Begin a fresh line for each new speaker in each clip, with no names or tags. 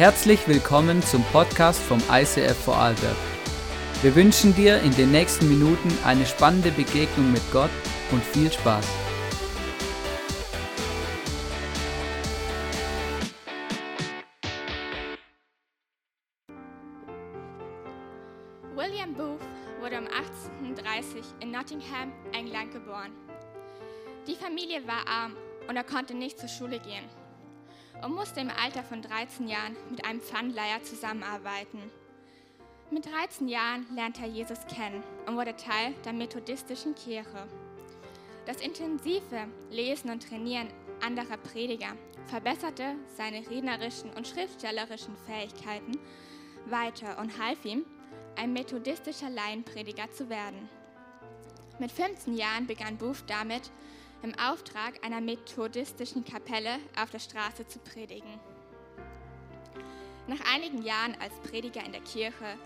Herzlich willkommen zum Podcast vom ICF Vorarlberg. Wir wünschen dir in den nächsten Minuten eine spannende Begegnung mit Gott und viel Spaß.
William Booth wurde um 1830 in Nottingham, England geboren. Die Familie war arm und er konnte nicht zur Schule gehen und musste im Alter von 13 Jahren mit einem Pfandleiher zusammenarbeiten. Mit 13 Jahren lernte er Jesus kennen und wurde Teil der methodistischen Kirche. Das intensive Lesen und Trainieren anderer Prediger verbesserte seine rednerischen und schriftstellerischen Fähigkeiten weiter und half ihm, ein methodistischer Laienprediger zu werden. Mit 15 Jahren begann Booth damit, im Auftrag einer methodistischen Kapelle auf der Straße zu predigen. Nach einigen Jahren als Prediger in der Kirche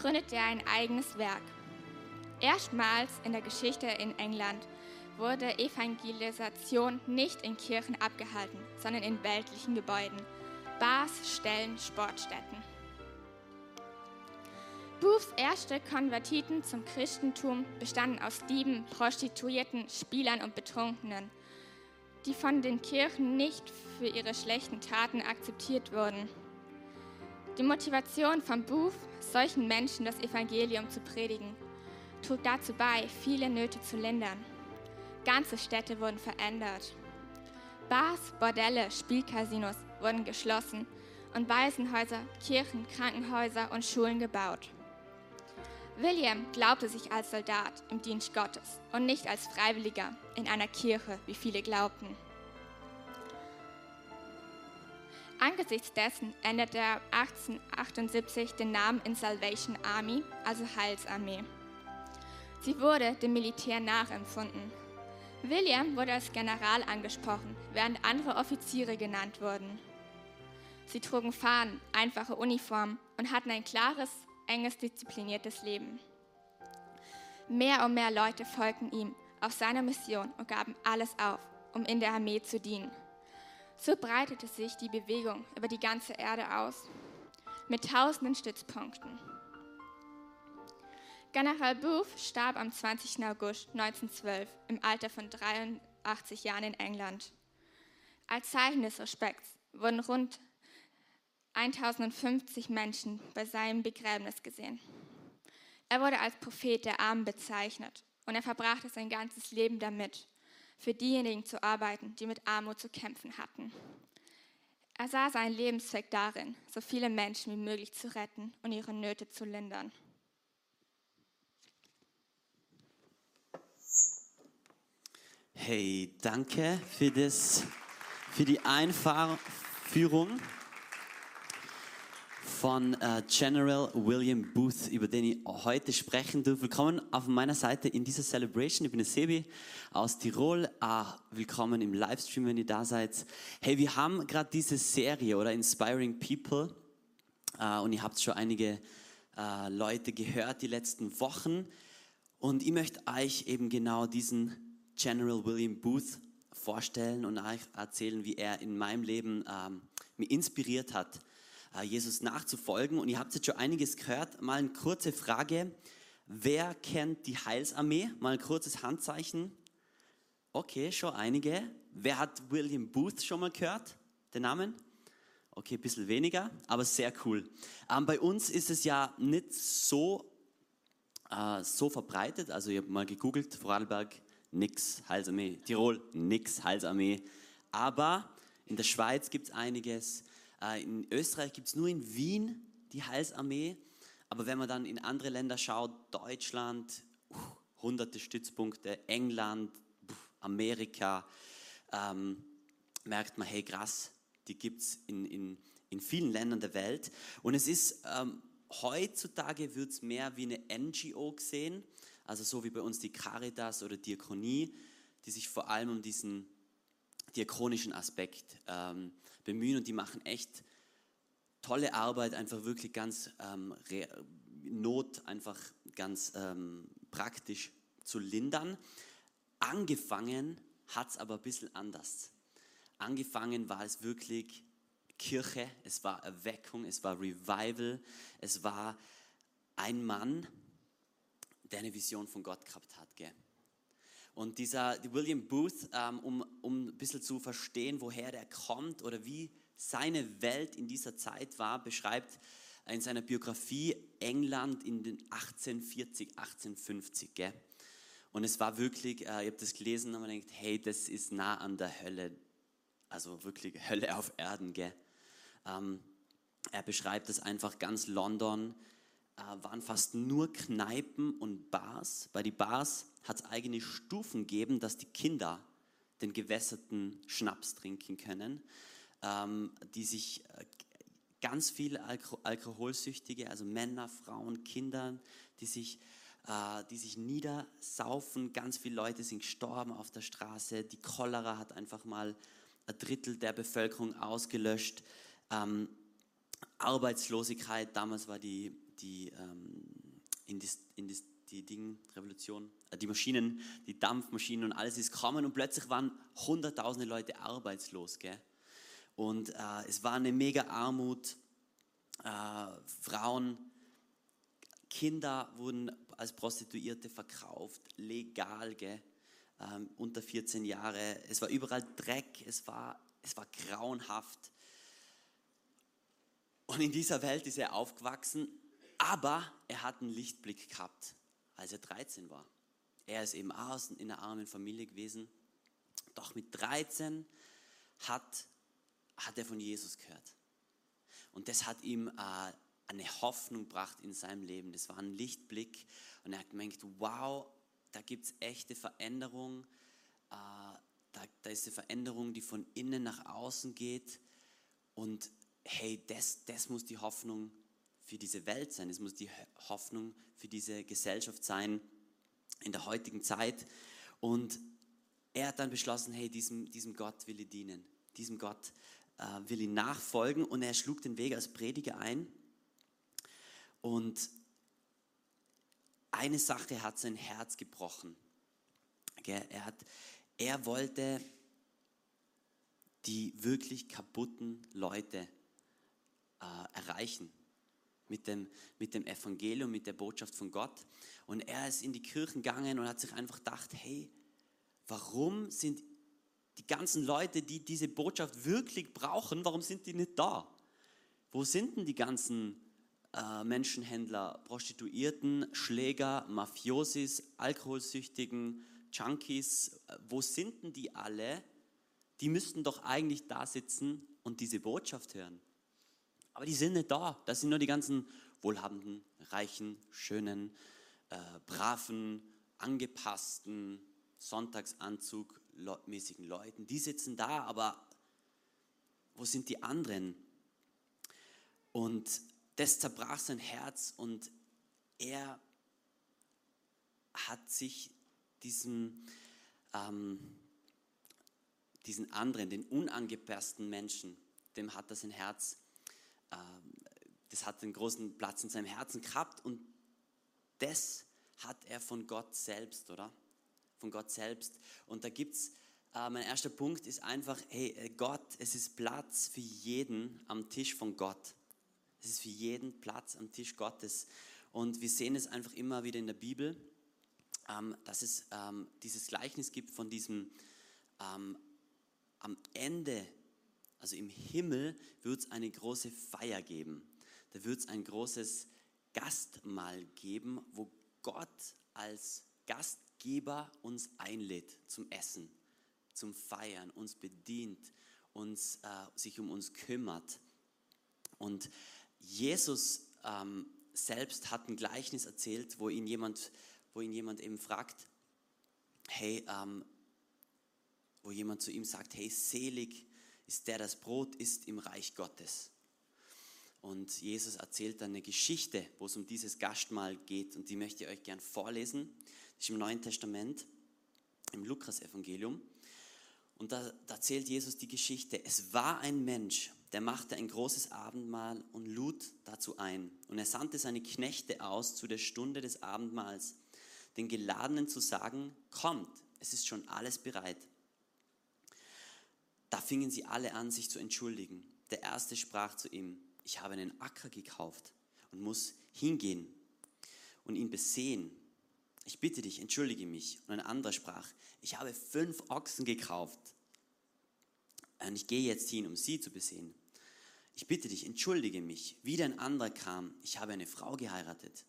gründete er ein eigenes Werk. Erstmals in der Geschichte in England wurde Evangelisation nicht in Kirchen abgehalten, sondern in weltlichen Gebäuden, Bars, Stellen, Sportstätten. Booths erste Konvertiten zum Christentum bestanden aus Dieben, Prostituierten, Spielern und Betrunkenen, die von den Kirchen nicht für ihre schlechten Taten akzeptiert wurden. Die Motivation von Booth, solchen Menschen das Evangelium zu predigen, trug dazu bei, viele Nöte zu lindern. Ganze Städte wurden verändert. Bars, Bordelle, Spielcasinos wurden geschlossen und Waisenhäuser, Kirchen, Krankenhäuser und Schulen gebaut. William glaubte sich als Soldat im Dienst Gottes und nicht als Freiwilliger in einer Kirche, wie viele glaubten. Angesichts dessen änderte er 1878 den Namen in Salvation Army, also Heilsarmee. Sie wurde dem Militär nachempfunden. William wurde als General angesprochen, während andere Offiziere genannt wurden. Sie trugen Fahnen, einfache Uniformen und hatten ein klares enges, diszipliniertes Leben. Mehr und mehr Leute folgten ihm auf seiner Mission und gaben alles auf, um in der Armee zu dienen. So breitete sich die Bewegung über die ganze Erde aus, mit tausenden Stützpunkten. General Booth starb am 20. August 1912 im Alter von 83 Jahren in England. Als Zeichen des Respekts wurden rund 1050 Menschen bei seinem Begräbnis gesehen. Er wurde als Prophet der Armen bezeichnet und er verbrachte sein ganzes Leben damit, für diejenigen zu arbeiten, die mit Armut zu kämpfen hatten. Er sah seinen Lebenszweck darin, so viele Menschen wie möglich zu retten und ihre Nöte zu lindern.
Hey, danke für, das, für die Einführung von äh, General William Booth, über den ich heute sprechen darf. Willkommen auf meiner Seite in dieser Celebration. Ich bin der Sebi aus Tirol. Ah, willkommen im Livestream, wenn ihr da seid. Hey, wir haben gerade diese Serie oder Inspiring People äh, und ihr habt schon einige äh, Leute gehört die letzten Wochen. Und ich möchte euch eben genau diesen General William Booth vorstellen und euch erzählen, wie er in meinem Leben ähm, mich inspiriert hat Jesus nachzufolgen. Und ihr habt jetzt schon einiges gehört. Mal eine kurze Frage. Wer kennt die Heilsarmee? Mal ein kurzes Handzeichen. Okay, schon einige. Wer hat William Booth schon mal gehört? Den Namen? Okay, ein bisschen weniger, aber sehr cool. Ähm, bei uns ist es ja nicht so, äh, so verbreitet. Also ich habe mal gegoogelt, Vorarlberg, nix, Heilsarmee. Tirol, nix, Heilsarmee. Aber in der Schweiz gibt es einiges. Äh, in Österreich gibt es nur in Wien die Heilsarmee, aber wenn man dann in andere Länder schaut, Deutschland, uh, hunderte Stützpunkte, England, Amerika, ähm, merkt man, hey krass, die gibt es in, in, in vielen Ländern der Welt. Und es ist, ähm, heutzutage wird es mehr wie eine NGO gesehen, also so wie bei uns die Caritas oder Diakonie, die sich vor allem um diesen diakonischen Aspekt ähm, bemühen und die machen echt tolle Arbeit, einfach wirklich ganz ähm, Not einfach ganz ähm, praktisch zu lindern. Angefangen hat es aber ein bisschen anders. Angefangen war es wirklich Kirche, es war Erweckung, es war Revival, es war ein Mann, der eine Vision von Gott gehabt hat. Gell? Und dieser William Booth, ähm, um, um ein bisschen zu verstehen, woher der kommt oder wie seine Welt in dieser Zeit war, beschreibt in seiner Biografie England in den 1840, 1850. Gell? Und es war wirklich, äh, ich habe das gelesen und man denkt, hey, das ist nah an der Hölle, also wirklich Hölle auf Erden. Gell? Ähm, er beschreibt es einfach ganz London, waren fast nur Kneipen und Bars. Bei den Bars hat es eigene Stufen gegeben, dass die Kinder den gewässerten Schnaps trinken können, ähm, die sich äh, ganz viele Alko Alkoholsüchtige, also Männer, Frauen, Kinder, die sich, äh, die sich niedersaufen. Ganz viele Leute sind gestorben auf der Straße. Die Cholera hat einfach mal ein Drittel der Bevölkerung ausgelöscht. Ähm, Arbeitslosigkeit, damals war die, die ähm, die Ding, Revolution, äh, die Maschinen, die Dampfmaschinen und alles ist gekommen und plötzlich waren hunderttausende Leute arbeitslos. Gell? Und äh, es war eine mega Armut. Äh, Frauen, Kinder wurden als Prostituierte verkauft, legal, gell? Ähm, unter 14 Jahre. Es war überall Dreck, es war, es war grauenhaft. Und in dieser Welt ist er aufgewachsen, aber er hat einen Lichtblick gehabt, als er 13 war. Er ist eben außen in einer armen Familie gewesen. Doch mit 13 hat hat er von Jesus gehört. Und das hat ihm äh, eine Hoffnung gebracht in seinem Leben. Das war ein Lichtblick. Und er hat gemerkt, wow, da gibt es echte Veränderung. Äh, da, da ist eine Veränderung, die von innen nach außen geht. Und hey, das, das muss die Hoffnung für diese Welt sein. Das muss die Hoffnung für diese Gesellschaft sein in der heutigen Zeit. Und er hat dann beschlossen, hey, diesem, diesem Gott will ich dienen. Diesem Gott äh, will ihm nachfolgen und er schlug den Weg als Prediger ein. Und eine Sache hat sein Herz gebrochen. Er, hat, er wollte die wirklich kaputten Leute äh, erreichen mit dem, mit dem Evangelium, mit der Botschaft von Gott. Und er ist in die Kirchen gegangen und hat sich einfach gedacht, hey, warum sind die ganzen Leute, die diese Botschaft wirklich brauchen, warum sind die nicht da? Wo sind denn die ganzen äh, Menschenhändler, Prostituierten, Schläger, Mafiosis, Alkoholsüchtigen, Junkies? Wo sind denn die alle? Die müssten doch eigentlich da sitzen und diese Botschaft hören. Aber die sind nicht da. Das sind nur die ganzen wohlhabenden, reichen, schönen, äh, braven, angepassten, Sonntagsanzug, mäßigen Leuten, die sitzen da, aber wo sind die anderen? Und das zerbrach sein Herz und er hat sich diesem, ähm, diesen anderen, den unangepassten Menschen, dem hat er sein Herz, das hat einen großen Platz in seinem Herzen gehabt und das hat er von Gott selbst, oder? von Gott selbst. Und da gibt es, äh, mein erster Punkt ist einfach, hey äh, Gott, es ist Platz für jeden am Tisch von Gott. Es ist für jeden Platz am Tisch Gottes. Und wir sehen es einfach immer wieder in der Bibel, ähm, dass es ähm, dieses Gleichnis gibt von diesem, ähm, am Ende, also im Himmel, wird es eine große Feier geben. Da wird es ein großes Gastmahl geben, wo Gott als Gast Geber uns einlädt zum Essen, zum Feiern, uns bedient, uns, äh, sich um uns kümmert. Und Jesus ähm, selbst hat ein Gleichnis erzählt, wo ihn jemand, wo ihn jemand eben fragt, hey, ähm, wo jemand zu ihm sagt, hey, selig ist der, das Brot isst im Reich Gottes. Und Jesus erzählt dann eine Geschichte, wo es um dieses Gastmahl geht. Und die möchte ich euch gern vorlesen. Das ist im Neuen Testament, im Lukas-Evangelium. Und da, da erzählt Jesus die Geschichte. Es war ein Mensch, der machte ein großes Abendmahl und lud dazu ein. Und er sandte seine Knechte aus zu der Stunde des Abendmahls, den Geladenen zu sagen, kommt, es ist schon alles bereit. Da fingen sie alle an, sich zu entschuldigen. Der erste sprach zu ihm, ich habe einen Acker gekauft und muss hingehen und ihn besehen. Ich bitte dich, entschuldige mich. Und ein anderer sprach, ich habe fünf Ochsen gekauft und ich gehe jetzt hin, um sie zu besehen. Ich bitte dich, entschuldige mich. Wieder ein anderer kam, ich habe eine Frau geheiratet.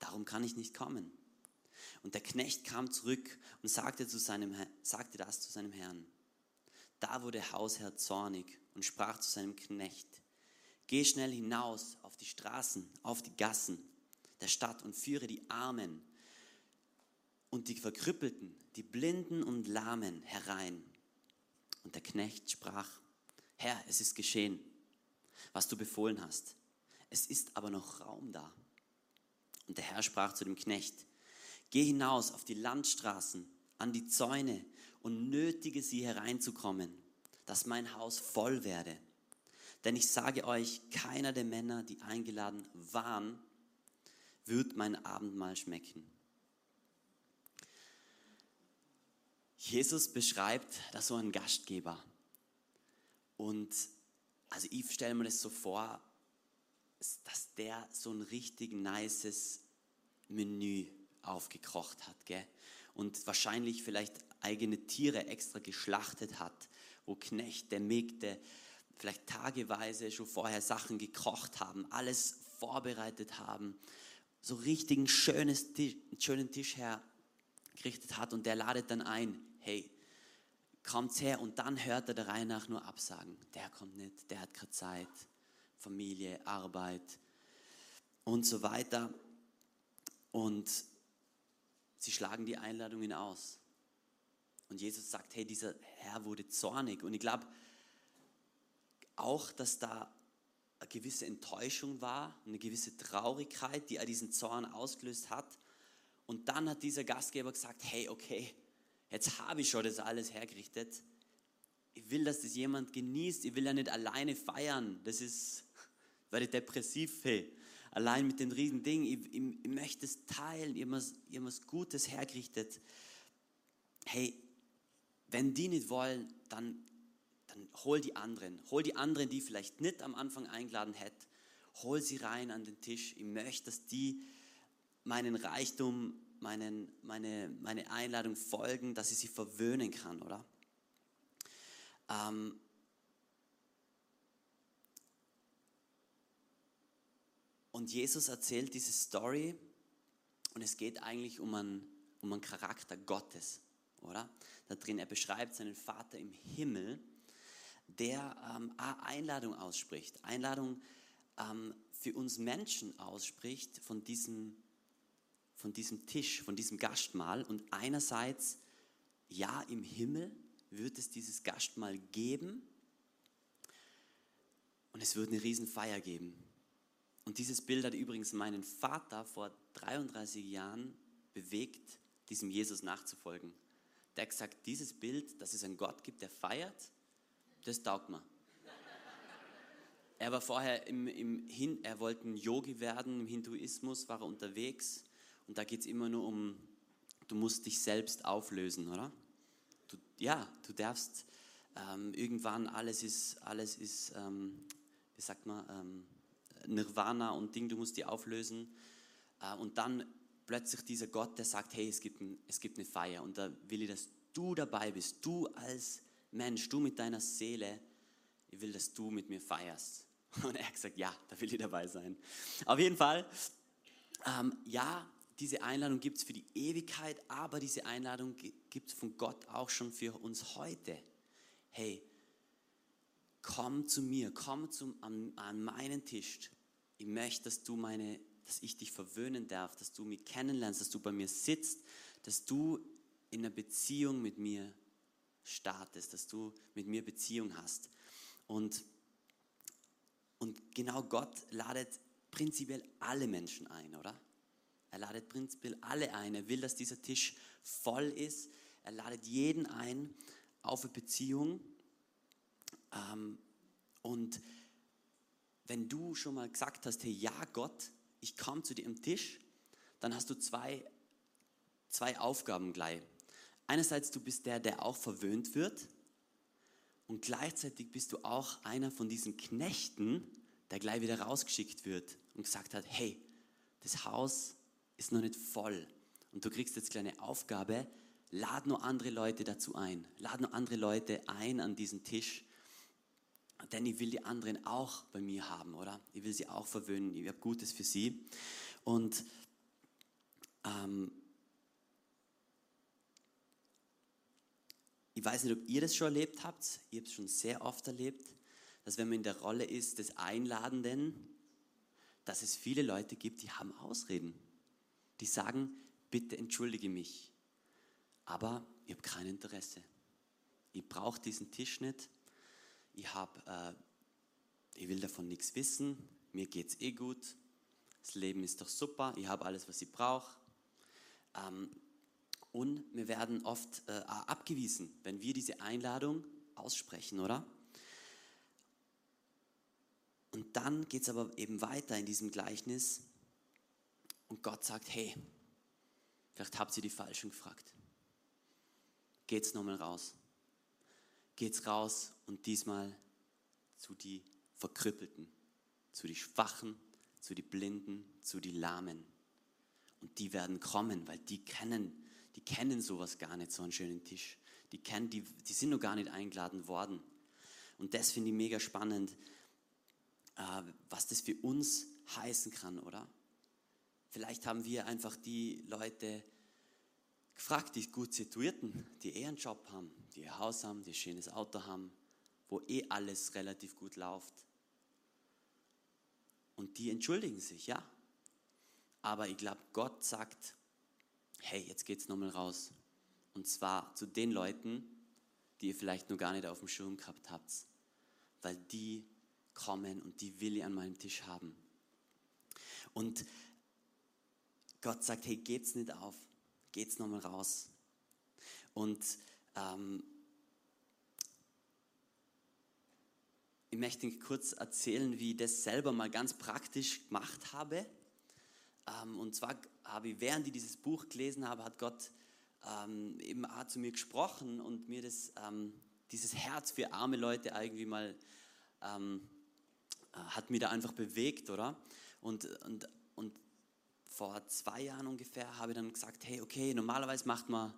Darum kann ich nicht kommen. Und der Knecht kam zurück und sagte, zu seinem, sagte das zu seinem Herrn. Da wurde Hausherr zornig und sprach zu seinem Knecht, geh schnell hinaus auf die Straßen, auf die Gassen der Stadt und führe die Armen und die Verkrüppelten, die Blinden und Lahmen herein. Und der Knecht sprach, Herr, es ist geschehen, was du befohlen hast. Es ist aber noch Raum da. Und der Herr sprach zu dem Knecht, geh hinaus auf die Landstraßen, an die Zäune und nötige sie hereinzukommen, dass mein Haus voll werde. Denn ich sage euch, keiner der Männer, die eingeladen waren, wird mein Abendmahl schmecken. Jesus beschreibt da so einen Gastgeber. Und also ich stelle mir das so vor, dass der so ein richtig nices Menü aufgekocht hat. Gell? Und wahrscheinlich vielleicht eigene Tiere extra geschlachtet hat, wo Knechte, Mägde vielleicht tageweise schon vorher Sachen gekocht haben, alles vorbereitet haben, so richtig einen schönen Tisch hergerichtet hat und der ladet dann ein, hey, kommt her und dann hört er der Reihe nach nur Absagen. Der kommt nicht, der hat keine Zeit, Familie, Arbeit und so weiter. Und sie schlagen die Einladungen aus. Und Jesus sagt, hey, dieser Herr wurde zornig. Und ich glaube auch, dass da eine gewisse Enttäuschung war, eine gewisse Traurigkeit, die er diesen Zorn ausgelöst hat. Und dann hat dieser Gastgeber gesagt, hey, okay, jetzt habe ich schon das alles hergerichtet. Ich will, dass das jemand genießt. Ich will ja nicht alleine feiern. Das ist, werde ich depressiv, hey. Allein mit dem riesen Ding. Ich, ich, ich möchte es teilen. Ich habe was Gutes hergerichtet. Hey, wenn die nicht wollen, dann dann hol die anderen. Hol die anderen, die vielleicht nicht am Anfang eingeladen hätten. Hol sie rein an den Tisch. Ich möchte, dass die meinen Reichtum, meinen, meine, meine Einladung folgen, dass ich sie verwöhnen kann, oder? Ähm, und Jesus erzählt diese Story und es geht eigentlich um einen, um einen Charakter Gottes, oder? Da drin, er beschreibt seinen Vater im Himmel der ähm, Einladung ausspricht, Einladung ähm, für uns Menschen ausspricht von diesem, von diesem Tisch, von diesem Gastmahl. Und einerseits, ja, im Himmel wird es dieses Gastmahl geben und es wird eine Riesenfeier geben. Und dieses Bild hat übrigens meinen Vater vor 33 Jahren bewegt, diesem Jesus nachzufolgen. Der hat gesagt, dieses Bild, dass es einen Gott gibt, der feiert, das taugt mir. Er war vorher im, im Hin, er wollte ein Yogi werden, im Hinduismus war er unterwegs und da geht es immer nur um, du musst dich selbst auflösen, oder? Du, ja, du darfst ähm, irgendwann, alles ist, alles ist ähm, wie sagt man, ähm, Nirvana und Ding, du musst dich auflösen. Äh, und dann plötzlich dieser Gott, der sagt, hey, es gibt, ein, es gibt eine Feier und da will ich, dass du dabei bist, du als Mensch, du mit deiner Seele, ich will, dass du mit mir feierst. Und er hat gesagt, ja, da will ich dabei sein. Auf jeden Fall, ähm, ja, diese Einladung gibt es für die Ewigkeit, aber diese Einladung gibt es von Gott auch schon für uns heute. Hey, komm zu mir, komm zum, an, an meinen Tisch. Ich möchte, dass du meine, dass ich dich verwöhnen darf, dass du mich kennenlernst, dass du bei mir sitzt, dass du in einer Beziehung mit mir startest, dass du mit mir Beziehung hast. Und, und genau Gott ladet prinzipiell alle Menschen ein, oder? Er ladet prinzipiell alle ein. Er will, dass dieser Tisch voll ist. Er ladet jeden ein auf eine Beziehung. Ähm, und wenn du schon mal gesagt hast, hey, ja Gott, ich komme zu dir am Tisch, dann hast du zwei, zwei Aufgaben gleich einerseits du bist der, der auch verwöhnt wird Und gleichzeitig bist du auch einer von diesen Knechten, der gleich wieder rausgeschickt wird und gesagt hat, hey, das Haus ist noch nicht voll. Und du kriegst jetzt eine Aufgabe, lad nur andere Leute dazu ein. Lad nur andere Leute ein an diesen Tisch. Denn ich will die anderen auch bei mir haben, oder? Ich will sie auch verwöhnen. Ich habe Gutes für sie. Und ähm, ich weiß nicht, ob ihr das schon erlebt habt. Ich habe es schon sehr oft erlebt, dass wenn man in der Rolle ist des Einladenden, dass es viele Leute gibt, die haben Ausreden. Die sagen, bitte entschuldige mich, aber ich habe kein Interesse. Ich brauche diesen Tisch nicht. Ich, hab, äh, ich will davon nichts wissen. Mir geht es eh gut. Das Leben ist doch super. Ich habe alles, was ich brauche. Ähm, und wir werden oft äh, abgewiesen, wenn wir diese Einladung aussprechen, oder? Und dann geht es aber eben weiter in diesem Gleichnis und Gott sagt, hey, vielleicht habt ihr die Falschen gefragt. Geht's nochmal raus. Geht's raus und diesmal zu die Verkrüppelten, zu die Schwachen, zu die Blinden, zu die Lahmen. Und die werden kommen, weil die kennen, die kennen sowas gar nicht, so einen schönen Tisch. Die, kennen, die, die sind noch gar nicht eingeladen worden. Und das finde ich mega spannend, äh, was das für uns heißen kann, oder? Vielleicht haben wir einfach die Leute gefragt, die gut situierten, die eh einen Job haben, die ihr Haus haben, die ein schönes Auto haben, wo eh alles relativ gut läuft. Und die entschuldigen sich, ja. Aber ich glaube, Gott sagt, hey, jetzt geht's nochmal raus. Und zwar zu den Leuten, die ihr vielleicht nur gar nicht auf dem Schirm gehabt habt. Weil die kommen und die will ich an meinem Tisch haben. Und Gott sagt, hey, geht's nicht auf, geht's nochmal raus. Und ähm, ich möchte kurz erzählen, wie ich das selber mal ganz praktisch gemacht habe. Ähm, und zwar habe ich, während ich dieses Buch gelesen habe, hat Gott ähm, eben auch zu mir gesprochen und mir das, ähm, dieses Herz für arme Leute irgendwie mal ähm, hat mich da einfach bewegt, oder? Und, und, und vor zwei Jahren ungefähr habe ich dann gesagt, hey, okay, normalerweise macht man,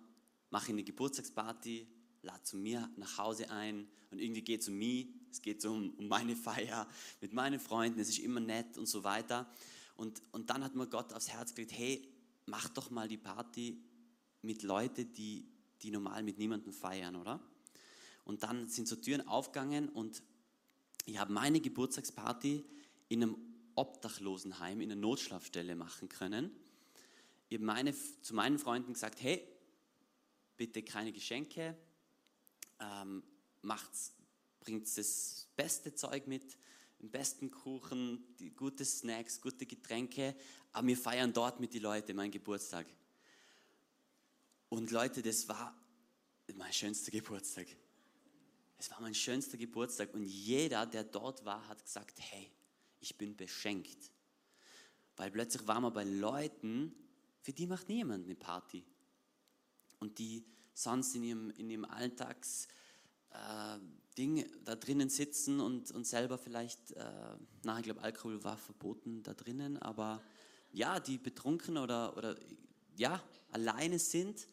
mache eine Geburtstagsparty, lade zu mir nach Hause ein und irgendwie geht es um mich, es geht um, um meine Feier mit meinen Freunden, es ist immer nett und so weiter. Und, und dann hat mir Gott aufs Herz gelegt, hey, mach doch mal die Party mit Leuten, die, die normal mit niemandem feiern, oder? Und dann sind so Türen aufgegangen und ich habe meine Geburtstagsparty in einem Obdachlosenheim, in einer Notschlafstelle machen können. Ich habe meine, zu meinen Freunden gesagt, hey, bitte keine Geschenke, ähm, macht's, bringt das beste Zeug mit, den besten Kuchen, die gute Snacks, gute Getränke, aber wir feiern dort mit den Leuten meinen Geburtstag. Und Leute, das war mein schönster Geburtstag. Es war mein schönster Geburtstag und jeder, der dort war, hat gesagt, hey, ich bin beschenkt. Weil plötzlich waren wir bei Leuten, für die macht niemand eine Party. Und die sonst in ihrem, in ihrem Alltags äh, da drinnen sitzen und, und selber vielleicht, äh, na, ich glaube, Alkohol war verboten da drinnen, aber ja, die betrunken oder, oder ja, alleine sind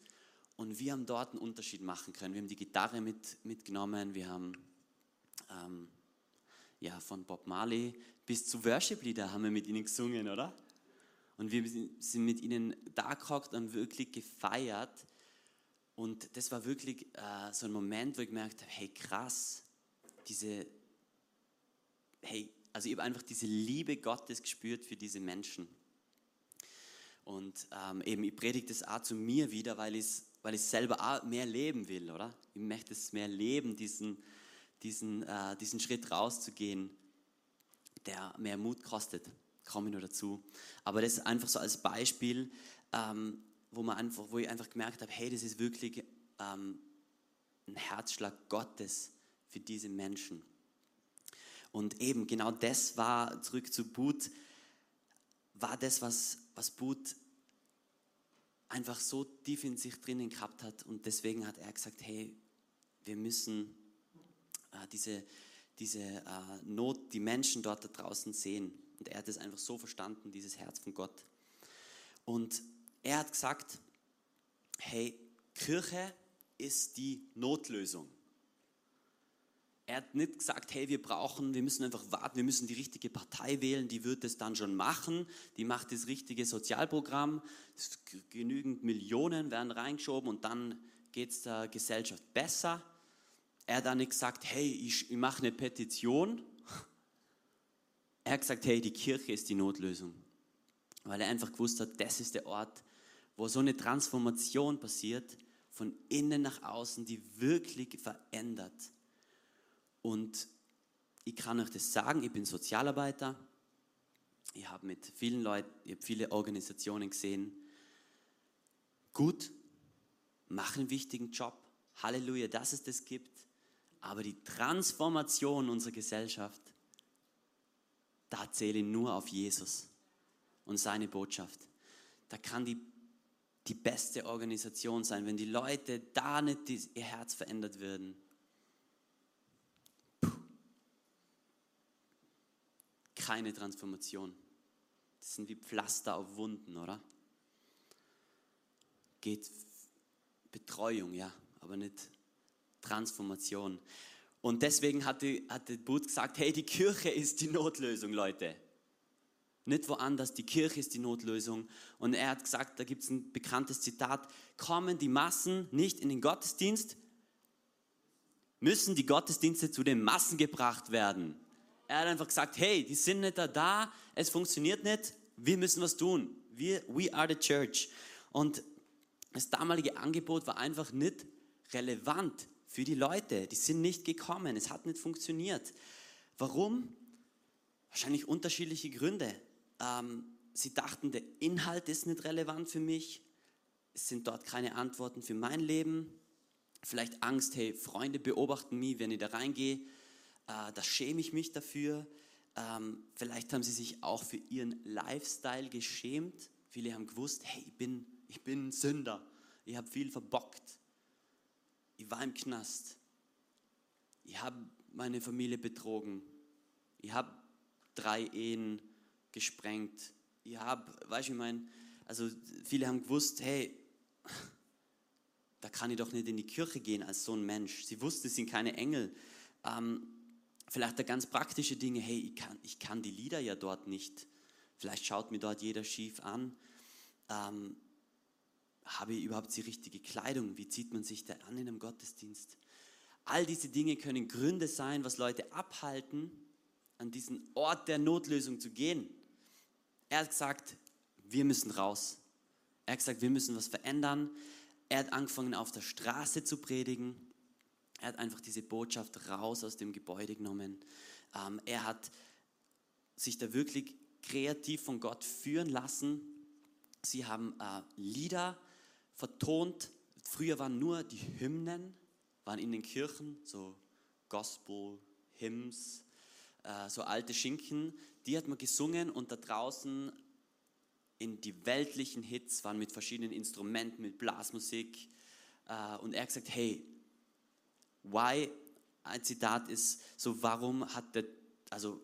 und wir haben dort einen Unterschied machen können. Wir haben die Gitarre mit, mitgenommen, wir haben ähm, ja, von Bob Marley bis zu Worship-Lieder haben wir mit ihnen gesungen, oder? Und wir sind mit ihnen da gehockt und wirklich gefeiert. Und das war wirklich äh, so ein Moment, wo ich gemerkt habe, hey krass, diese, hey, also ich habe einfach diese Liebe Gottes gespürt für diese Menschen. Und ähm, eben, ich predige das auch zu mir wieder, weil ich es weil selber auch mehr leben will, oder? Ich möchte es mehr leben, diesen, diesen, äh, diesen Schritt rauszugehen, der mehr Mut kostet. Komme ich nur dazu. Aber das einfach so als Beispiel, ähm, wo, man einfach, wo ich einfach gemerkt habe, hey, das ist wirklich ähm, ein Herzschlag Gottes für diese Menschen. Und eben genau das war, zurück zu Boot, war das, was, was Boot einfach so tief in sich drinnen gehabt hat und deswegen hat er gesagt, hey, wir müssen, äh, diese, diese äh, Not, die Menschen dort da draußen sehen. Und er hat es einfach so verstanden, dieses Herz von Gott. Und er hat gesagt, hey, Kirche ist die Notlösung. Er hat nicht gesagt, hey, wir brauchen, wir müssen einfach warten, wir müssen die richtige Partei wählen, die wird es dann schon machen, die macht das richtige Sozialprogramm, genügend Millionen werden reingeschoben und dann geht es der Gesellschaft besser. Er hat dann nicht gesagt, hey, ich, ich mache eine Petition. Er hat gesagt, hey, die Kirche ist die Notlösung. Weil er einfach gewusst hat, das ist der Ort, wo so eine Transformation passiert, von innen nach außen, die wirklich verändert. Und ich kann euch das sagen, ich bin Sozialarbeiter. Ich habe mit vielen Leuten, ich habe viele Organisationen gesehen. Gut, machen einen wichtigen Job. Halleluja, dass es das gibt. Aber die Transformation unserer Gesellschaft, da zähle ich nur auf Jesus und seine Botschaft. Da kann die, die beste Organisation sein, wenn die Leute da nicht ihr Herz verändert würden keine Transformation. Das sind wie Pflaster auf Wunden, oder? Geht Betreuung, ja, aber nicht Transformation. Und deswegen hat, die, der Booth gesagt, hey, die Kirche ist die Notlösung, Leute. Nicht woanders, die Kirche ist die Notlösung. Und er hat gesagt, da gibt es ein bekanntes Zitat, kommen die Massen nicht in den Gottesdienst, müssen die Gottesdienste zu den Massen gebracht werden. Er hat einfach gesagt, hey, die sind nicht da, da es funktioniert nicht, wir müssen was tun. Wir, we are the church. Und das damalige Angebot war einfach nicht relevant für die Leute. Die sind nicht gekommen, es hat nicht funktioniert. Warum? Wahrscheinlich unterschiedliche Gründe. Ähm, sie dachten, der Inhalt ist nicht relevant für mich. Es sind dort keine Antworten für mein Leben. Vielleicht Angst, hey, Freunde beobachten mich, wenn ich da reingehe äh, da schäme ich mich dafür. Ähm, vielleicht haben sie sich auch für ihren Lifestyle geschämt. Viele haben gewusst, hey, ich bin, ich bin ein Sünder. Ich habe viel verbockt. Ich war im Knast. Ich habe meine Familie betrogen. Ich habe drei Ehen gesprengt. Ich habe, weißt du, ich meine, also viele haben gewusst, hey, da kann ich doch nicht in die Kirche gehen als so ein Mensch. Sie wussten, es sind keine Engel. Ähm, Vielleicht ganz praktische Dinge, hey, ich kann, ich kann die Lieder ja dort nicht. Vielleicht schaut mir dort jeder schief an. Ähm, habe ich überhaupt die richtige Kleidung? Wie zieht man sich da an in einem Gottesdienst? All diese Dinge können Gründe sein, was Leute abhalten, an diesen Ort der Notlösung zu gehen. Er hat gesagt, wir müssen raus. Er hat gesagt, wir müssen was verändern. Er hat angefangen, auf der Straße zu predigen. Er hat einfach diese Botschaft raus aus dem Gebäude genommen. Ähm, er hat sich da wirklich kreativ von Gott führen lassen. Sie haben äh, Lieder vertont. Früher waren nur die Hymnen, waren in den Kirchen, so Gospel, Hymns, äh, so alte Schinken. Die hat man gesungen und da draußen in die weltlichen Hits waren mit verschiedenen Instrumenten, mit Blasmusik. Äh, und er hat gesagt, hey, Why, ein Zitat ist so, warum hat der, also,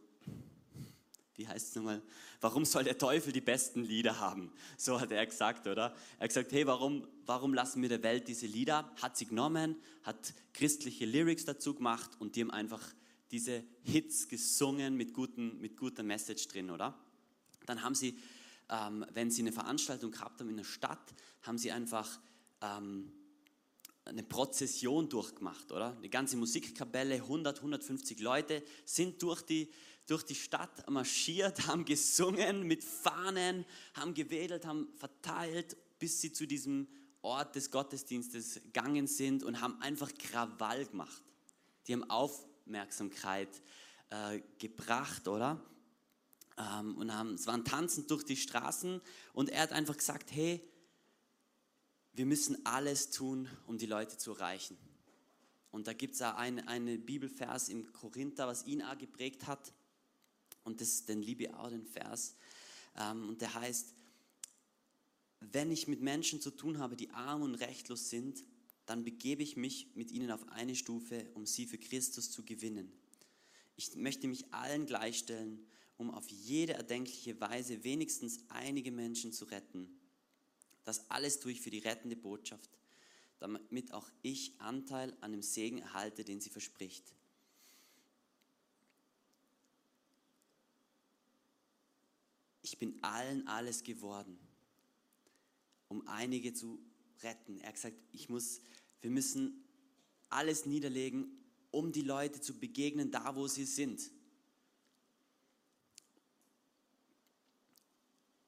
wie heißt es nochmal, warum soll der Teufel die besten Lieder haben? So hat er gesagt, oder? Er hat gesagt, hey, warum, warum lassen wir der Welt diese Lieder? Hat sie genommen, hat christliche Lyrics dazu gemacht und die haben einfach diese Hits gesungen mit, guten, mit guter Message drin, oder? Dann haben sie, ähm, wenn sie eine Veranstaltung gehabt haben in der Stadt, haben sie einfach ähm, eine Prozession durchgemacht, oder? Eine ganze Musikkapelle, 100, 150 Leute sind durch die, durch die Stadt marschiert, haben gesungen mit Fahnen, haben gewedelt, haben verteilt, bis sie zu diesem Ort des Gottesdienstes gegangen sind und haben einfach Krawall gemacht. Die haben Aufmerksamkeit äh, gebracht, oder? Ähm, und haben, es waren tanzend durch die Straßen und er hat einfach gesagt, hey, wir müssen alles tun, um die Leute zu erreichen. Und da gibt es auch einen eine Bibelvers im Korinther, was ihn auch geprägt hat. Und das, den liebe ich auch, den Vers. Ähm, und der heißt, wenn ich mit Menschen zu tun habe, die arm und rechtlos sind, dann begebe ich mich mit ihnen auf eine Stufe, um sie für Christus zu gewinnen. Ich möchte mich allen gleichstellen, um auf jede erdenkliche Weise wenigstens einige Menschen zu retten. Das alles tue ich für die rettende Botschaft, damit auch ich Anteil an dem Segen erhalte, den sie verspricht. Ich bin allen alles geworden, um einige zu retten. Er hat gesagt, ich muss, wir müssen alles niederlegen, um die Leute zu begegnen, da wo sie sind.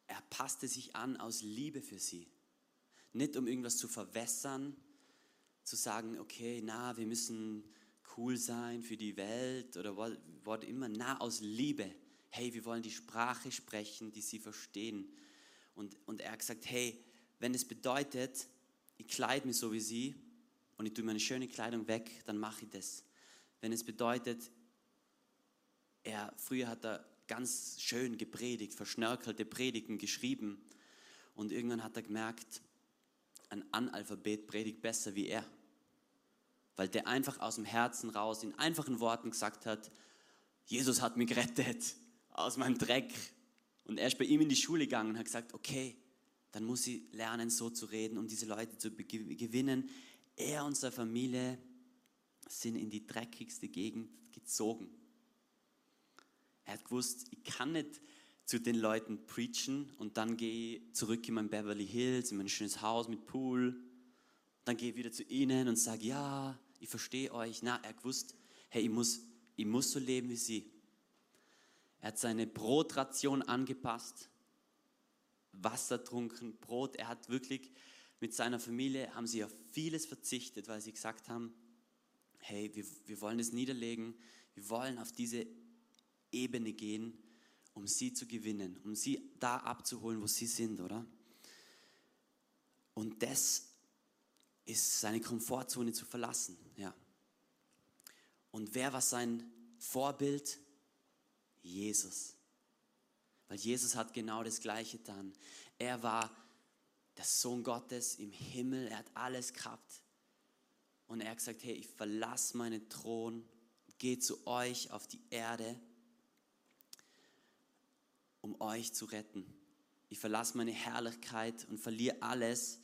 Er passte sich an aus Liebe für sie. Nicht um irgendwas zu verwässern, zu sagen, okay, na, wir müssen cool sein für die Welt oder was immer. Na, aus Liebe. Hey, wir wollen die Sprache sprechen, die sie verstehen. Und, und er hat gesagt, hey, wenn es bedeutet, ich kleide mich so wie sie und ich tue meine schöne Kleidung weg, dann mache ich das. Wenn es bedeutet, er, früher hat er ganz schön gepredigt, verschnörkelte Predigten geschrieben und irgendwann hat er gemerkt, ein Analphabet predigt besser wie er. Weil der einfach aus dem Herzen raus in einfachen Worten gesagt hat, Jesus hat mich gerettet aus meinem Dreck. Und er ist bei ihm in die Schule gegangen und hat gesagt, okay, dann muss sie lernen, so zu reden, um diese Leute zu gewinnen. Er und seine Familie sind in die dreckigste Gegend gezogen. Er hat gewusst, ich kann nicht zu den Leuten preachen und dann gehe ich zurück in mein Beverly Hills, in mein schönes Haus mit Pool. Dann gehe ich wieder zu ihnen und sage, ja, ich verstehe euch. Na, er hat gewusst, hey, ich muss, ich muss so leben wie sie. Er hat seine Brotration angepasst Wasser trunken, Brot. Er hat wirklich mit seiner Familie, haben sie auf vieles verzichtet, weil sie gesagt haben, hey, wir, wir wollen es niederlegen, wir wollen auf diese Ebene gehen, um sie zu gewinnen, um sie da abzuholen, wo sie sind, oder? Und das ist seine Komfortzone zu verlassen, ja. Und wer war sein Vorbild? Jesus. Weil Jesus hat genau das Gleiche getan. Er war der Sohn Gottes im Himmel, er hat alles gehabt. Und er hat gesagt, hey, ich verlasse meinen Thron, gehe zu euch auf die Erde, um euch zu retten. Ich verlasse meine Herrlichkeit und verliere alles,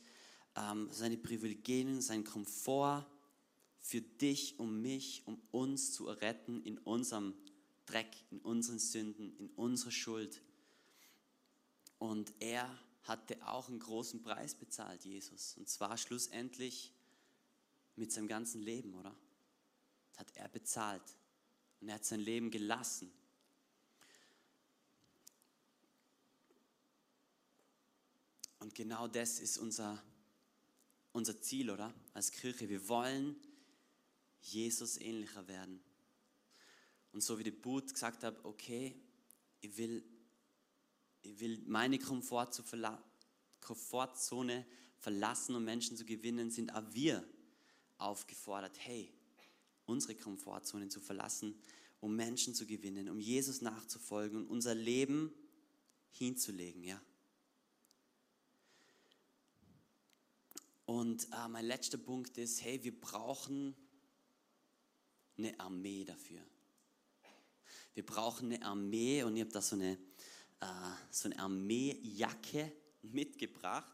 ähm, seine Privilegien, seinen Komfort für dich, um mich, um uns zu erretten in unserem Dreck, in unseren Sünden, in unserer Schuld. Und er hatte auch einen großen Preis bezahlt, Jesus. Und zwar schlussendlich mit seinem ganzen Leben, oder? Das hat er bezahlt. Und er hat sein Leben gelassen. Und genau das ist unser, unser Ziel, oder? Als Kirche. Wir wollen Jesus ähnlicher werden. Und so wie der Boot gesagt hat, okay, ich will ich will meine Komfortzone verlassen, um Menschen zu gewinnen, sind auch wir aufgefordert, hey, unsere Komfortzone zu verlassen, um Menschen zu gewinnen, um Jesus nachzufolgen und unser Leben hinzulegen, ja. Und äh, mein letzter Punkt ist, hey, wir brauchen eine Armee dafür. Wir brauchen eine Armee und ich habe da so eine äh, so eine Armeejacke mitgebracht.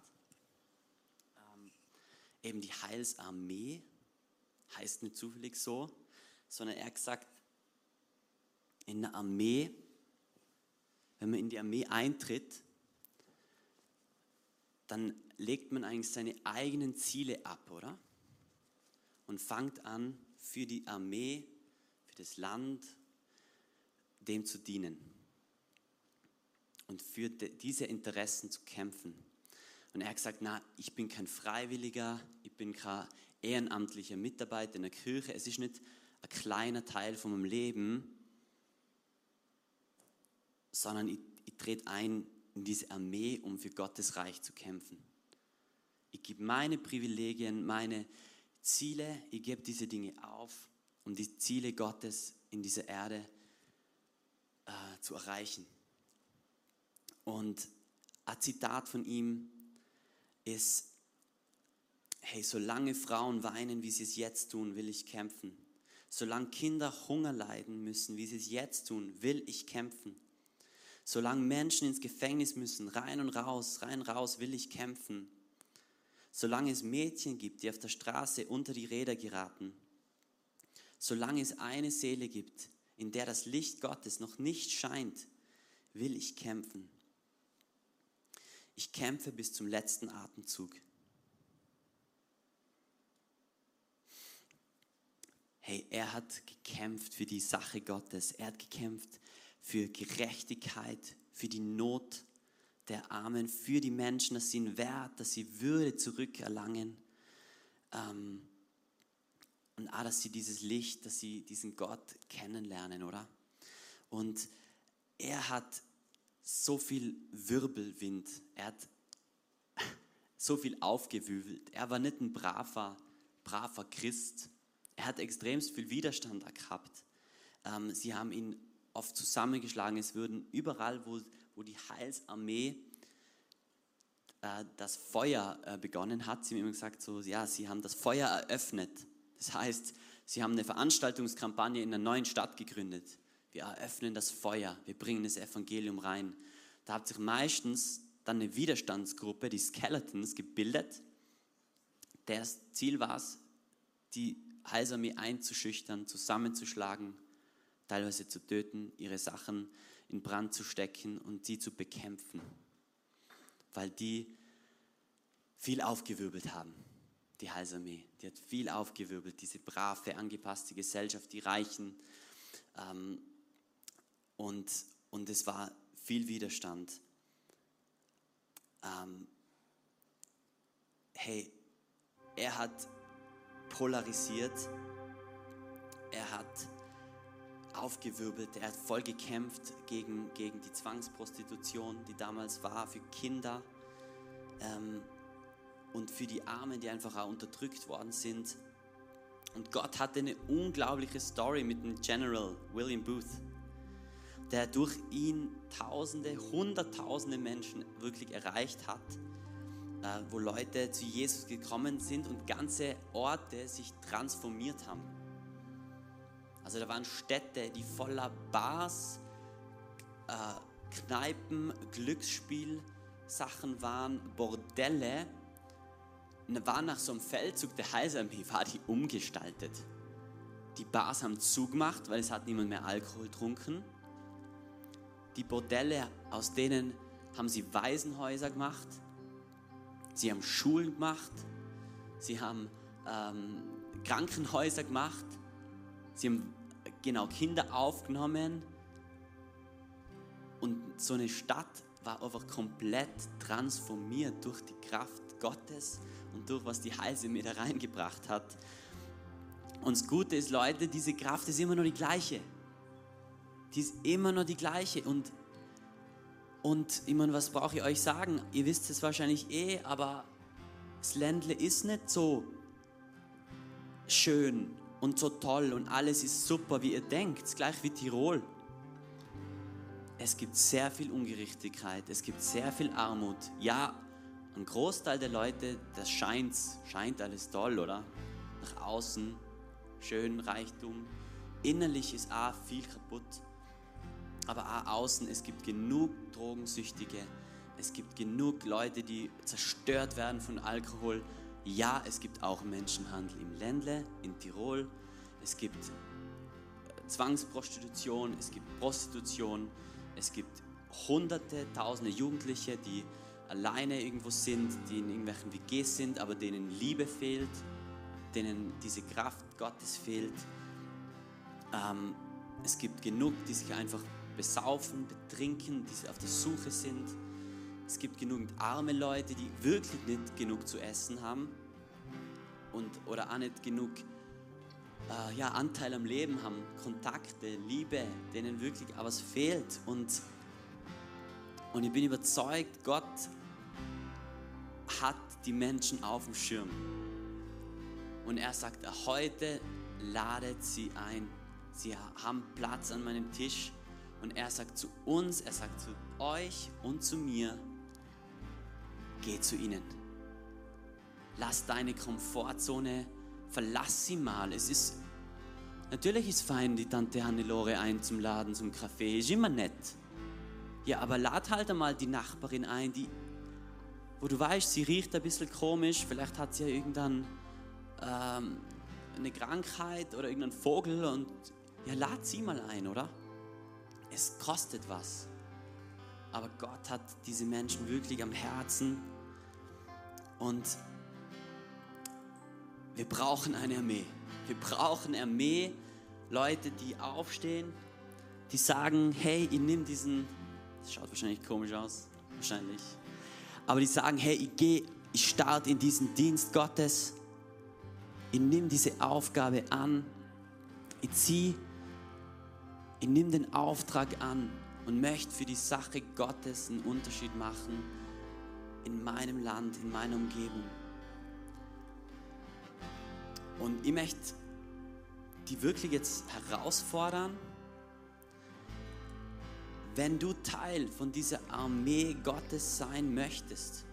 Ähm, eben die Heilsarmee heißt nicht zufällig so, sondern er hat gesagt, in der Armee, wenn man in die Armee eintritt, dann legt man eigentlich seine eigenen Ziele ab, oder? Und fängt an, für die Armee, für das Land, dem zu dienen und für diese Interessen zu kämpfen. Und er hat gesagt, na, ich bin kein Freiwilliger, ich bin kein ehrenamtlicher Mitarbeiter in der Kirche, es ist nicht ein kleiner Teil von meinem Leben, sondern ich, ich trete ein in diese Armee, um für Gottes Reich zu kämpfen. Ich gebe meine Privilegien, meine Ziele, ich gebe diese Dinge auf, um die Ziele Gottes in dieser Erde äh, zu erreichen. Und ein Zitat von ihm ist, hey, solange Frauen weinen, wie sie es jetzt tun, will ich kämpfen. Solange Kinder Hunger leiden müssen, wie sie es jetzt tun, will ich kämpfen. Solange Menschen ins Gefängnis müssen, rein und raus, rein raus, will ich kämpfen. Solange es Mädchen gibt, die auf der Straße unter die Räder geraten. Solange es eine Seele gibt, in der das Licht Gottes noch nicht scheint, will ich kämpfen. Ich kämpfe bis zum letzten Atemzug. Hey, er hat gekämpft für die Sache Gottes. Er hat gekämpft für Gerechtigkeit, für die Not der Armen, für die Menschen, dass sie einen Wert, dass sie Würde zurückerlangen. Ähm, und auch, dass sie dieses Licht, dass sie diesen Gott kennenlernen, oder? Und er hat so viel Wirbelwind, er hat so viel aufgewühlt. Er war nicht ein braver, braver Christ. Er hat extremst viel Widerstand gehabt. Ähm, sie haben ihn oft zusammengeschlagen. Es würden überall, wo, wo die Heilsarmee äh, das Feuer äh, begonnen hat, sie haben immer gesagt, so, ja, sie haben das Feuer eröffnet. Das heißt, sie haben eine Veranstaltungskampagne in einer neuen Stadt gegründet. Wir eröffnen das Feuer, wir bringen das Evangelium rein. Da hat sich meistens dann eine Widerstandsgruppe, die Skeletons, gebildet. Das Ziel war es, die Heilsarmee einzuschüchtern, zusammenzuschlagen, teilweise zu töten, ihre Sachen in Brand zu stecken und sie zu bekämpfen, weil die viel aufgewirbelt haben, die Heilsarmee. Die hat viel aufgewirbelt, diese brave, angepasste Gesellschaft, die Reichen. Ähm, und, und es war viel Widerstand. Ähm, hey, er hat polarisiert, er hat aufgewirbelt, er hat voll gekämpft gegen, gegen die Zwangsprostitution, die damals war, für Kinder ähm, und für die Armen, die einfach auch unterdrückt worden sind. Und Gott hatte eine unglaubliche Story mit dem General William Booth, der durch ihn Tausende, Hunderttausende Menschen wirklich erreicht hat, äh, wo Leute zu Jesus gekommen sind und ganze Orte sich transformiert haben. Also da waren Städte, die voller Bars, äh, Kneipen, Glücksspielsachen waren, Bordelle. War nach so einem Feldzug der Heilsarmee, war die umgestaltet. Die Bars haben zugemacht, weil es hat niemand mehr Alkohol getrunken. Die Bordelle, aus denen haben sie Waisenhäuser gemacht. Sie haben Schulen gemacht. Sie haben ähm, Krankenhäuser gemacht. Sie haben genau Kinder aufgenommen und so eine Stadt war einfach komplett transformiert durch die Kraft Gottes und durch was die Heilse mir da reingebracht hat. Und das Gute ist, Leute, diese Kraft ist immer noch die gleiche. Die ist immer noch die gleiche. Und, und ich meine, was brauche ich euch sagen? Ihr wisst es wahrscheinlich eh, aber das Ländle ist nicht so schön und so toll und alles ist super, wie ihr denkt, gleich wie Tirol. Es gibt sehr viel Ungerechtigkeit, es gibt sehr viel Armut. Ja, ein Großteil der Leute, das scheint, scheint alles toll, oder? Nach außen, schön, Reichtum. Innerlich ist auch viel kaputt. Aber auch außen, es gibt genug Drogensüchtige. Es gibt genug Leute, die zerstört werden von Alkohol. Ja, es gibt auch Menschenhandel im Ländle, in Tirol. Es gibt äh, Zwangsprostitution, es gibt Prostitution, es gibt hunderte, tausende Jugendliche, die alleine irgendwo sind, die in irgendwelchen WGs sind, aber denen Liebe fehlt, denen diese Kraft Gottes fehlt. Ähm, es gibt genug, die sich einfach besaufen, betrinken, die auf der Suche sind. Es gibt genügend arme Leute, die wirklich nicht genug zu essen haben und, oder auch nicht genug äh, ja, Anteil am Leben haben, Kontakte, Liebe, denen wirklich aber es fehlt. Und, und ich bin überzeugt, Gott hat die Menschen auf dem Schirm. Und er sagt, heute ladet sie ein. Sie haben Platz an meinem Tisch. Und er sagt zu uns, er sagt zu euch und zu mir, Geh zu ihnen. lass deine Komfortzone, verlass sie mal. Es ist, natürlich ist fein, die Tante Hannelore einzuladen zum Kaffee, ist immer nett. Ja, aber lad halt einmal die Nachbarin ein, die, wo du weißt, sie riecht ein bisschen komisch, vielleicht hat sie ja irgendein, ähm, eine Krankheit oder irgendeinen Vogel und ja, lad sie mal ein, oder? Es kostet was. Aber Gott hat diese Menschen wirklich am Herzen und wir brauchen eine Armee. Wir brauchen Armee, Leute, die aufstehen, die sagen, hey, ich nehme diesen, das schaut wahrscheinlich komisch aus, wahrscheinlich, aber die sagen, hey, ich gehe, ich starte in diesen Dienst Gottes, ich nehme diese Aufgabe an, ich ziehe, ich nehme den Auftrag an und möchte für die Sache Gottes einen Unterschied machen in meinem Land, in meiner Umgebung. Und ich möchte die wirklich jetzt herausfordern, wenn du Teil von dieser Armee Gottes sein möchtest,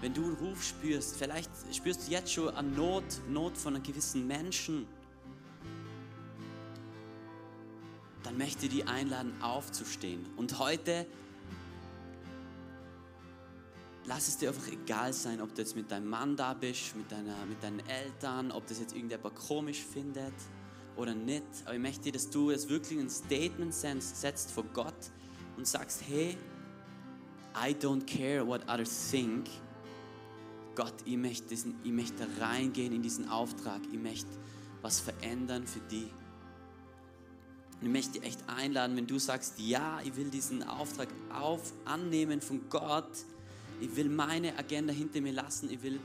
wenn du einen Ruf spürst, vielleicht spürst du jetzt schon eine Not, Not von einem gewissen Menschen, dann möchte ich dich einladen, aufzustehen. Und heute lass es dir einfach egal sein, ob du jetzt mit deinem Mann da bist, mit, deiner, mit deinen Eltern, ob das jetzt irgendjemand komisch findet oder nicht. Aber ich möchte, dass du es wirklich ein Statement setzt vor Gott und sagst, hey, I don't care what others think. Gott, ich möchte, diesen, ich möchte reingehen in diesen Auftrag. Ich möchte was verändern für die. Ich möchte dich echt einladen, wenn du sagst, ja, ich will diesen Auftrag auf annehmen von Gott, ich will meine Agenda hinter mir lassen. Ich will,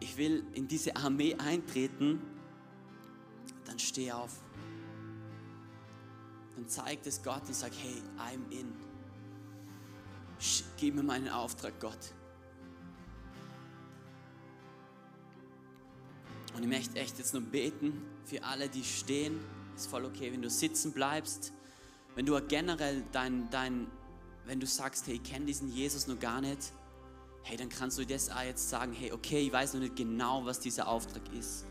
ich will in diese Armee eintreten. Dann steh auf. Dann zeig es Gott und sag, hey, I'm in. Gib mir meinen Auftrag, Gott. Und ich möchte echt jetzt nur beten für alle, die stehen. Ist voll okay, wenn du sitzen bleibst. Wenn du generell dein, dein wenn du sagst, hey, ich kenne diesen Jesus noch gar nicht, hey, dann kannst du das auch jetzt sagen, hey, okay, ich weiß noch nicht genau, was dieser Auftrag ist,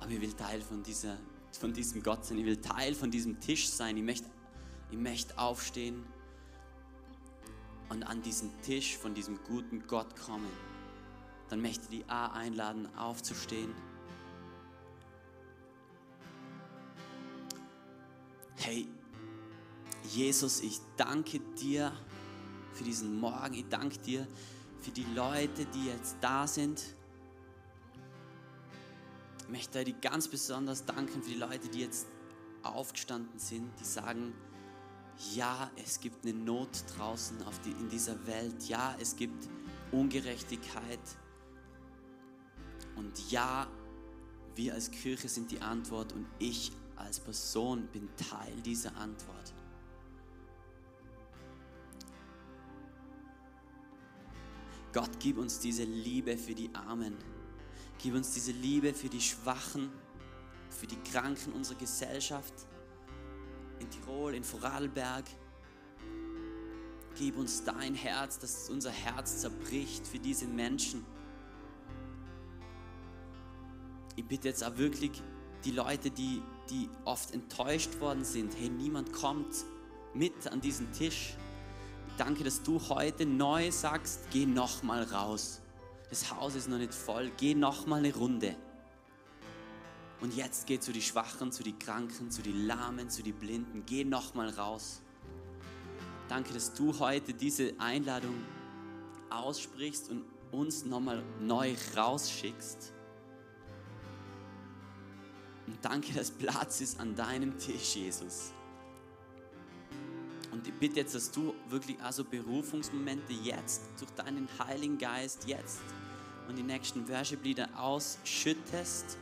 aber ich will Teil von, dieser, von diesem Gott sein, ich will Teil von diesem Tisch sein, ich möchte, ich möchte aufstehen und an diesen Tisch von diesem guten Gott kommen. Dann möchte ich die A einladen, aufzustehen. Hey, Jesus, ich danke dir für diesen Morgen. Ich danke dir für die Leute, die jetzt da sind. Ich möchte dir ganz besonders danken für die Leute, die jetzt aufgestanden sind, die sagen, ja, es gibt eine Not draußen die, in dieser Welt. Ja, es gibt Ungerechtigkeit. Und ja, wir als Kirche sind die Antwort und ich als Person bin Teil dieser Antwort. Gott, gib uns diese Liebe für die Armen. Gib uns diese Liebe für die Schwachen, für die Kranken unserer Gesellschaft. In Tirol, in Vorarlberg. Gib uns dein Herz, dass unser Herz zerbricht für diese Menschen. Ich bitte jetzt auch wirklich die Leute, die, die oft enttäuscht worden sind. Hey, niemand kommt mit an diesen Tisch Danke, dass du heute neu sagst, geh noch mal raus. Das Haus ist noch nicht voll, geh noch mal eine Runde. Und jetzt geh zu die Schwachen, zu die Kranken, zu die Lahmen, zu die Blinden. Geh noch mal raus. Danke, dass du heute diese Einladung aussprichst und uns noch mal neu rausschickst. Und danke, dass Platz ist an deinem Tisch, Jesus. Und ich bitte jetzt, dass du wirklich also Berufungsmomente jetzt durch deinen Heiligen Geist jetzt und die nächsten Worship-Lieder ausschüttest,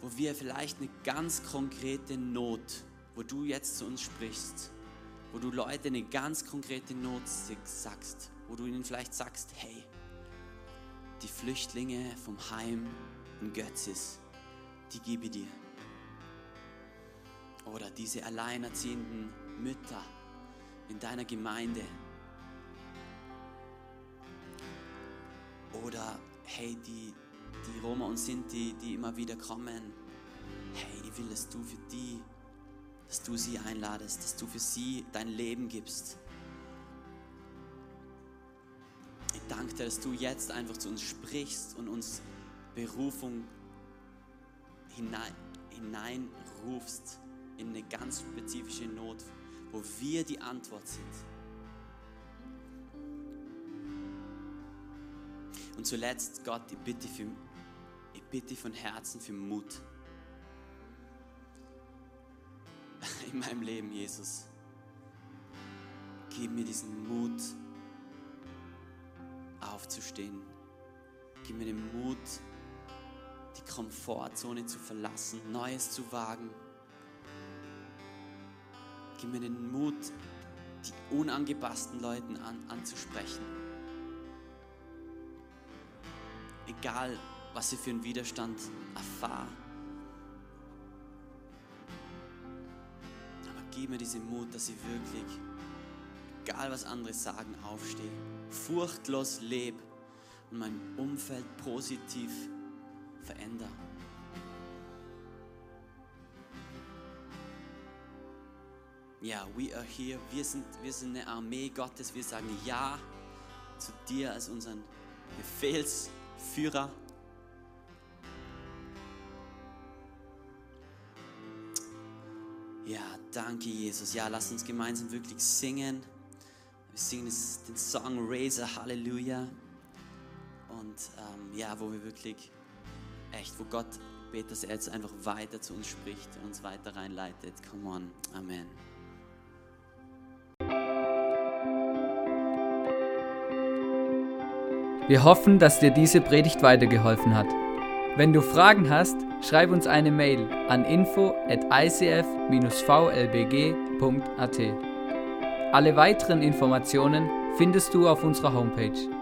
wo wir vielleicht eine ganz konkrete Not, wo du jetzt zu uns sprichst, wo du Leute eine ganz konkrete Not sagst, wo du ihnen vielleicht sagst, hey, die Flüchtlinge vom Heim in Götzis, die gebe dir. Oder diese alleinerziehenden Mütter in deiner Gemeinde. Oder hey, die, die Roma und Sinti, die immer wieder kommen, hey, ich will, dass du für die, dass du sie einladest, dass du für sie dein Leben gibst. Ich danke dir, dass du jetzt einfach zu uns sprichst und uns Berufung hinein, hineinrufst in eine ganz spezifische Not, wo wir die Antwort sind. Und zuletzt, Gott, ich bitte, für, ich bitte von Herzen für Mut. In meinem Leben, Jesus. Gib mir diesen Mut, aufzustehen. Gib mir den Mut, die Komfortzone zu verlassen, Neues zu wagen. Gib mir den Mut, die unangepassten Leuten an, anzusprechen. Egal, was ich für einen Widerstand erfahre. Aber gib mir diesen Mut, dass ich wirklich, egal was andere sagen, aufstehe, furchtlos lebe und mein Umfeld positiv verändere. Ja, we are here. Wir sind, wir sind eine Armee Gottes. Wir sagen Ja zu dir als unseren Befehlsführer. Ja, danke Jesus. Ja, lass uns gemeinsam wirklich singen. Wir singen den Song Raise a Hallelujah. Und ähm, ja, wo wir wirklich echt, wo Gott betet, dass er jetzt einfach weiter zu uns spricht, uns weiter reinleitet. Come on. Amen.
Wir hoffen, dass dir diese Predigt weitergeholfen hat. Wenn du Fragen hast, schreib uns eine Mail an info at icf-vlbg.at. Alle weiteren Informationen findest du auf unserer Homepage.